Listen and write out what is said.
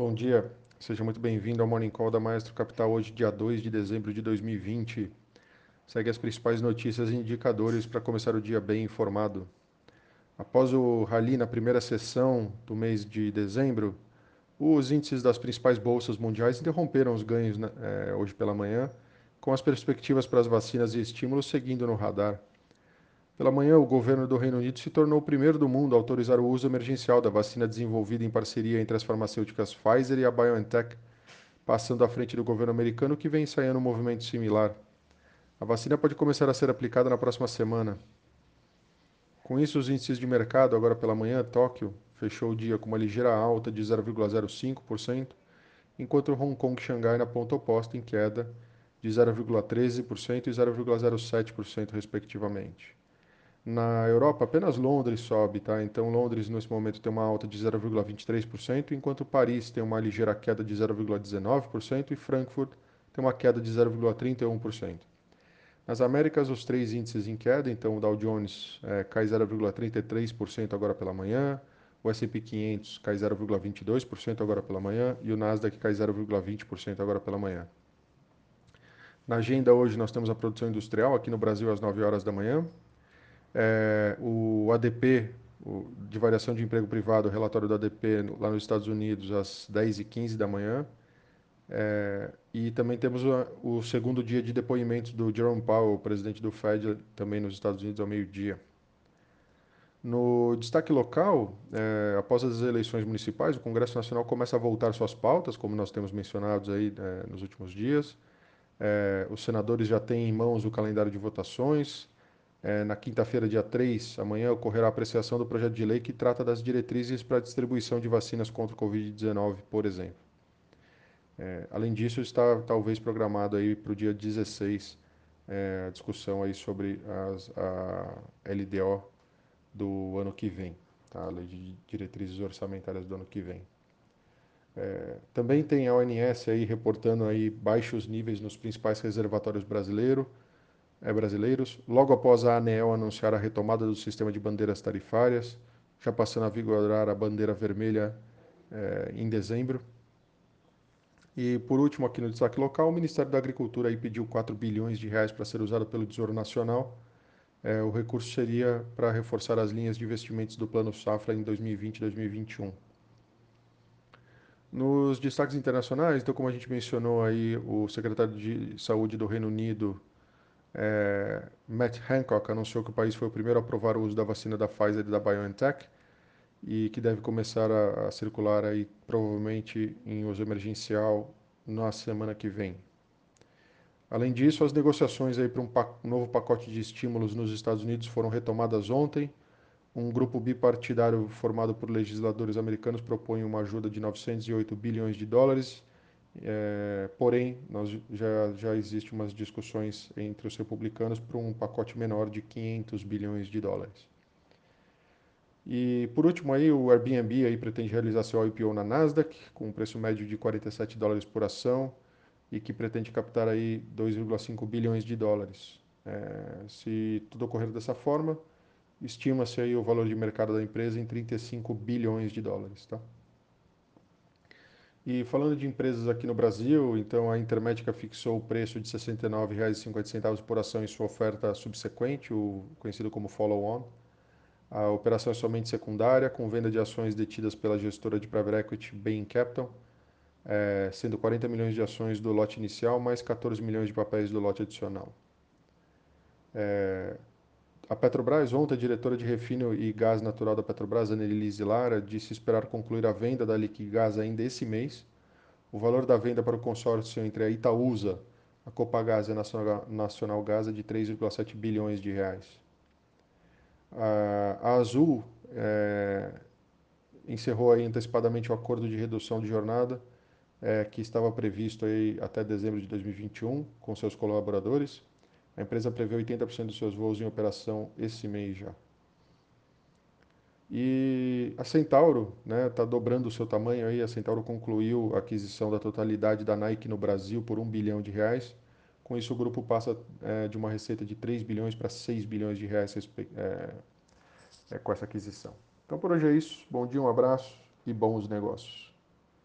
Bom dia, seja muito bem-vindo ao Morning Call da Maestro Capital, hoje, dia 2 de dezembro de 2020. Segue as principais notícias e indicadores para começar o dia bem informado. Após o rally na primeira sessão do mês de dezembro, os índices das principais bolsas mundiais interromperam os ganhos né, é, hoje pela manhã, com as perspectivas para as vacinas e estímulos seguindo no radar. Pela manhã, o governo do Reino Unido se tornou o primeiro do mundo a autorizar o uso emergencial da vacina desenvolvida em parceria entre as farmacêuticas Pfizer e a BioNTech, passando à frente do governo americano que vem ensaiando um movimento similar. A vacina pode começar a ser aplicada na próxima semana. Com isso, os índices de mercado, agora pela manhã, Tóquio fechou o dia com uma ligeira alta de 0,05%, enquanto Hong Kong e Xangai na ponta oposta em queda de 0,13% e 0,07%, respectivamente. Na Europa, apenas Londres sobe, tá? Então Londres nesse momento tem uma alta de 0,23%, enquanto Paris tem uma ligeira queda de 0,19% e Frankfurt tem uma queda de 0,31%. Nas Américas, os três índices em queda, então o Dow Jones é, cai 0,33% agora pela manhã, o S&P 500 cai 0,22% agora pela manhã e o Nasdaq cai 0,20% agora pela manhã. Na agenda hoje nós temos a produção industrial aqui no Brasil às 9 horas da manhã, é, o ADP, o, de variação de emprego privado, o relatório do ADP lá nos Estados Unidos às 10h15 da manhã. É, e também temos o, o, segundo dia de depoimentos do Jerome Powell, presidente do Fed, também nos Estados Unidos, ao meio-dia. No destaque local, é, após as eleições municipais, o Congresso Nacional começa a voltar suas pautas, como nós temos mencionado aí é, nos últimos dias. É, os senadores já têm em mãos o calendário de votações. É, na quinta-feira, dia 3, amanhã, ocorrerá a apreciação do projeto de lei que trata das diretrizes para a distribuição de vacinas contra o Covid-19, por exemplo. É, além disso, está talvez programado aí para o dia 16 é, a discussão aí sobre as, a LDO do ano que vem, tá? a Lei de Diretrizes Orçamentárias do ano que vem. É, também tem a ONS aí reportando aí baixos níveis nos principais reservatórios brasileiros, é, brasileiros, logo após a ANEEL anunciar a retomada do sistema de bandeiras tarifárias, já passando a vigorar a bandeira vermelha é, em dezembro. E por último, aqui no destaque local, o Ministério da Agricultura aí pediu 4 bilhões de reais para ser usado pelo Tesouro Nacional. É, o recurso seria para reforçar as linhas de investimentos do Plano Safra em 2020 e 2021. Nos destaques internacionais, então como a gente mencionou aí, o secretário de Saúde do Reino Unido é, Matt Hancock anunciou que o país foi o primeiro a aprovar o uso da vacina da Pfizer e da BioNTech e que deve começar a, a circular aí provavelmente em uso emergencial na semana que vem. Além disso, as negociações aí para um novo pacote de estímulos nos Estados Unidos foram retomadas ontem. Um grupo bipartidário formado por legisladores americanos propõe uma ajuda de 908 bilhões de dólares é, porém, nós já, já existe umas discussões entre os republicanos para um pacote menor de 500 bilhões de dólares. E por último aí, o Airbnb aí pretende realizar seu IPO na Nasdaq com um preço médio de 47 dólares por ação e que pretende captar aí 2,5 bilhões de dólares. É, se tudo ocorrer dessa forma, estima-se aí o valor de mercado da empresa em 35 bilhões de dólares, tá? E falando de empresas aqui no Brasil, então a Intermédica fixou o preço de R$ 69,50 por ação em sua oferta subsequente, o conhecido como follow-on. A operação é somente secundária, com venda de ações detidas pela gestora de private equity Bain Capital, é, sendo 40 milhões de ações do lote inicial, mais 14 milhões de papéis do lote adicional. É, a Petrobras, ontem, a diretora de refino e gás natural da Petrobras, Annelise Lara, disse esperar concluir a venda da Liquigás ainda esse mês. O valor da venda para o consórcio entre a Itaúsa, a Copagás e a Nacional, Nacional Gás é de 3,7 bilhões de reais. A, Azul é, encerrou aí antecipadamente o acordo de redução de jornada é, que estava previsto aí até dezembro de 2021 com seus colaboradores. A empresa prevê 80% dos seus voos em operação esse mês já. E a Centauro está né, tá dobrando o seu tamanho aí. A Centauro concluiu a aquisição da totalidade da Nike no Brasil por 1 bilhão de reais. Com isso, o grupo passa é, de uma receita de 3 bilhões para 6 bilhões de reais é, é, com essa aquisição. Então, por hoje é isso. Bom dia, um abraço e bons negócios.